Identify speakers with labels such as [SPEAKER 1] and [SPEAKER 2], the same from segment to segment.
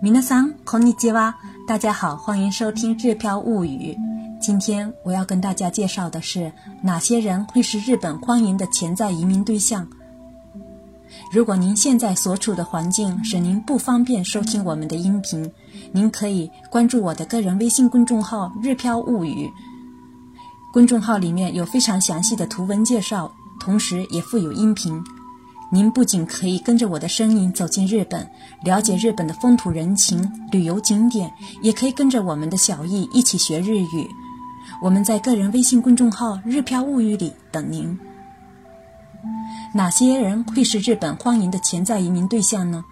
[SPEAKER 1] 米娜桑，孔尼基哇，大家好，欢迎收听《日漂物语》。今天我要跟大家介绍的是哪些人会是日本欢迎的潜在移民对象。如果您现在所处的环境使您不方便收听我们的音频，您可以关注我的个人微信公众号“日漂物语”。公众号里面有非常详细的图文介绍，同时也附有音频。您不仅可以跟着我的声音走进日本，了解日本的风土人情、旅游景点，也可以跟着我们的小易一起学日语。我们在个人微信公众号“日漂物语”里等您。哪些人会是日本欢迎的潜在移民对象呢？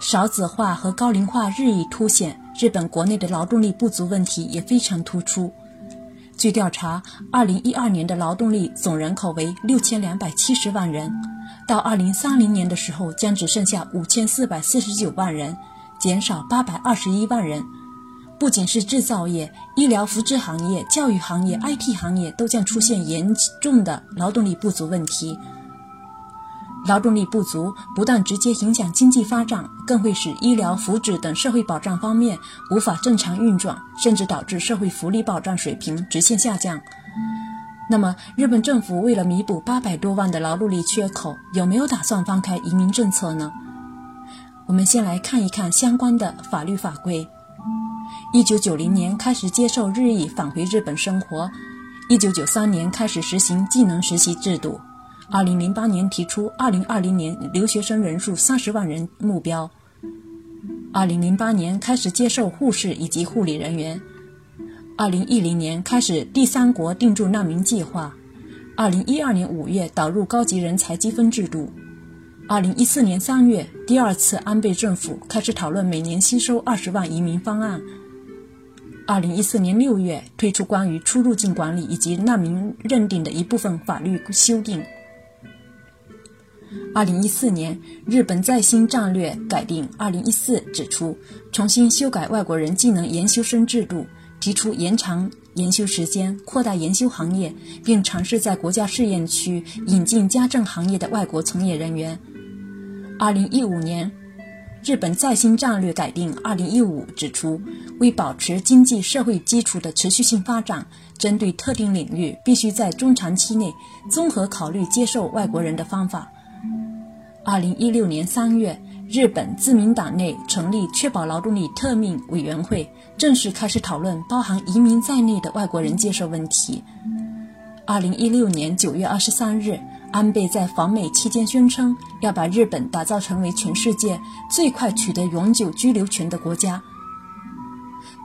[SPEAKER 1] 少子化和高龄化日益凸显，日本国内的劳动力不足问题也非常突出。据调查二零一二年的劳动力总人口为六千两百七十万人。到二零三零年的时候，将只剩下五千四百四十九万人，减少八百二十一万人。不仅是制造业、医疗福祉行业、教育行业、IT 行业都将出现严重的劳动力不足问题。劳动力不足不但直接影响经济发展，更会使医疗福祉等社会保障方面无法正常运转，甚至导致社会福利保障水平直线下降。那么，日本政府为了弥补八百多万的劳动力缺口，有没有打算放开移民政策呢？我们先来看一看相关的法律法规。一九九零年开始接受日裔返回日本生活，一九九三年开始实行技能实习制度，二零零八年提出二零二零年留学生人数三十万人目标，二零零八年开始接受护士以及护理人员。二零一零年开始第三国定住难民计划，二零一二年五月导入高级人才积分制度，二零一四年三月第二次安倍政府开始讨论每年吸收二十万移民方案，二零一四年六月推出关于出入境管理以及难民认定的一部分法律修订。二零一四年日本在新战略改定二零一四指出，重新修改外国人技能研修生制度。提出延长研修时间、扩大研修行业，并尝试在国家试验区引进家政行业的外国从业人员。二零一五年，日本在新战略改定二零一五指出，为保持经济社会基础的持续性发展，针对特定领域，必须在中长期内综合考虑接受外国人的方法。二零一六年三月。日本自民党内成立确保劳动力特命委员会，正式开始讨论包含移民在内的外国人接受问题。二零一六年九月二十三日，安倍在访美期间宣称要把日本打造成为全世界最快取得永久居留权的国家。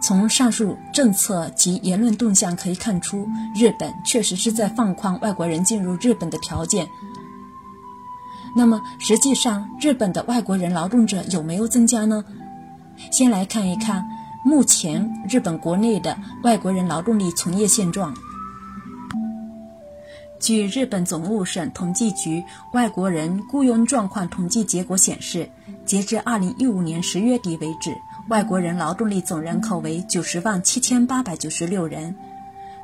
[SPEAKER 1] 从上述政策及言论动向可以看出，日本确实是在放宽外国人进入日本的条件。那么，实际上，日本的外国人劳动者有没有增加呢？先来看一看目前日本国内的外国人劳动力从业现状。据日本总务省统计局外国人雇佣状况统计结果显示，截至2015年10月底为止，外国人劳动力总人口为90万7896人。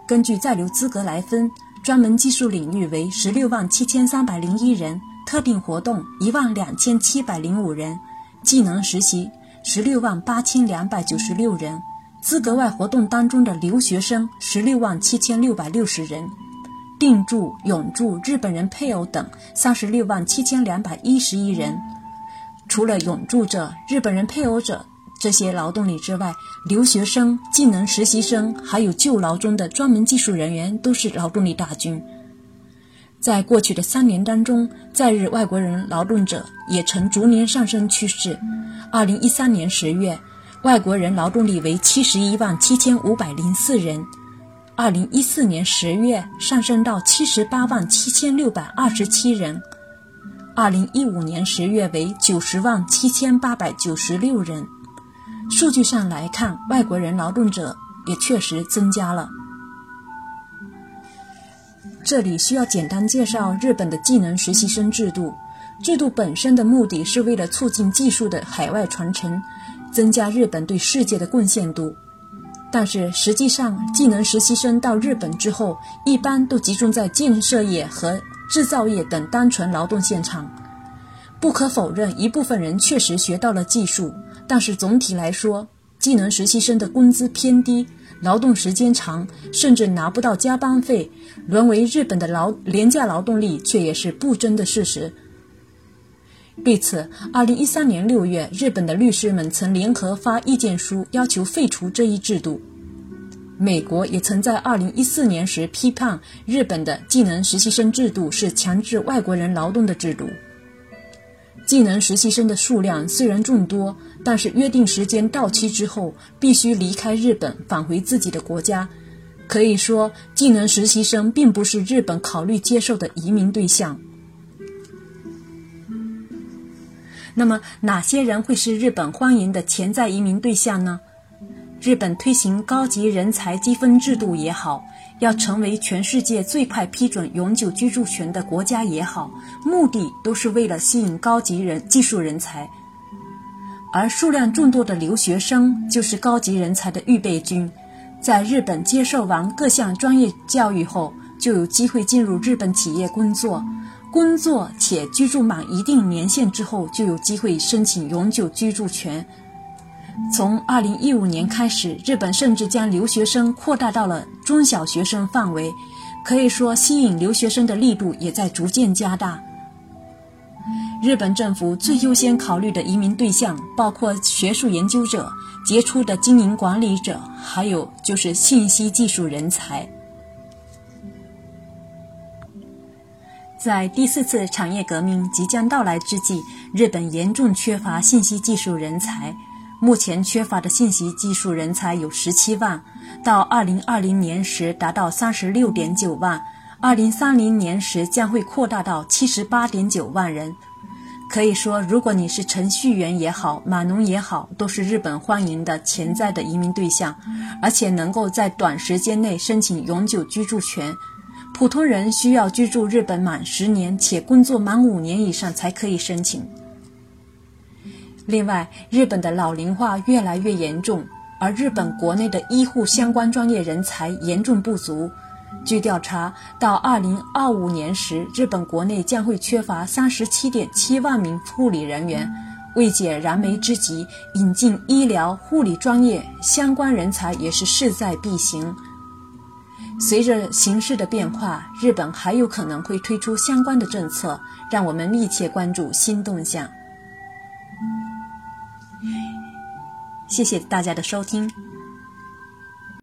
[SPEAKER 1] 根据在留资格来分，专门技术领域为16万7301人。特定活动一万两千七百零五人，技能实习十六万八千两百九十六人，资格外活动当中的留学生十六万七千六百六十人，定住、永住日本人配偶等三十六万七千两百一十一人。除了永住者、日本人配偶者这些劳动力之外，留学生、技能实习生还有旧劳中的专门技术人员都是劳动力大军。在过去的三年当中，在日外国人劳动者也呈逐年上升趋势。二零一三年十月，外国人劳动力为七十一万七千五百零四人；二零一四年十月上升到七十八万七千六百二十七人；二零一五年十月为九十万七千八百九十六人。数据上来看，外国人劳动者也确实增加了。这里需要简单介绍日本的技能实习生制度。制度本身的目的是为了促进技术的海外传承，增加日本对世界的贡献度。但是实际上，技能实习生到日本之后，一般都集中在建设业和制造业等单纯劳动现场，不可否认，一部分人确实学到了技术，但是总体来说，技能实习生的工资偏低，劳动时间长，甚至拿不到加班费，沦为日本的劳廉价劳动力，却也是不争的事实。对此，二零一三年六月，日本的律师们曾联合发意见书，要求废除这一制度。美国也曾在二零一四年时批判日本的技能实习生制度是强制外国人劳动的制度。技能实习生的数量虽然众多，但是约定时间到期之后必须离开日本，返回自己的国家。可以说，技能实习生并不是日本考虑接受的移民对象。那么，哪些人会是日本欢迎的潜在移民对象呢？日本推行高级人才积分制度也好，要成为全世界最快批准永久居住权的国家也好，目的都是为了吸引高级人技术人才。而数量众多的留学生就是高级人才的预备军，在日本接受完各项专业教育后，就有机会进入日本企业工作，工作且居住满一定年限之后，就有机会申请永久居住权。从二零一五年开始，日本甚至将留学生扩大到了中小学生范围，可以说吸引留学生的力度也在逐渐加大。日本政府最优先考虑的移民对象包括学术研究者、杰出的经营管理者，还有就是信息技术人才。在第四次产业革命即将到来之际，日本严重缺乏信息技术人才。目前缺乏的信息技术人才有十七万，到二零二零年时达到三十六点九万，二零三零年时将会扩大到七十八点九万人。可以说，如果你是程序员也好，码农也好，都是日本欢迎的潜在的移民对象，而且能够在短时间内申请永久居住权。普通人需要居住日本满十年且工作满五年以上才可以申请。另外，日本的老龄化越来越严重，而日本国内的医护相关专业人才严重不足。据调查，到2025年时，日本国内将会缺乏37.7万名护理人员。为解燃眉之急，引进医疗护理专业相关人才也是势在必行。随着形势的变化，日本还有可能会推出相关的政策，让我们密切关注新动向。谢谢大家的收听。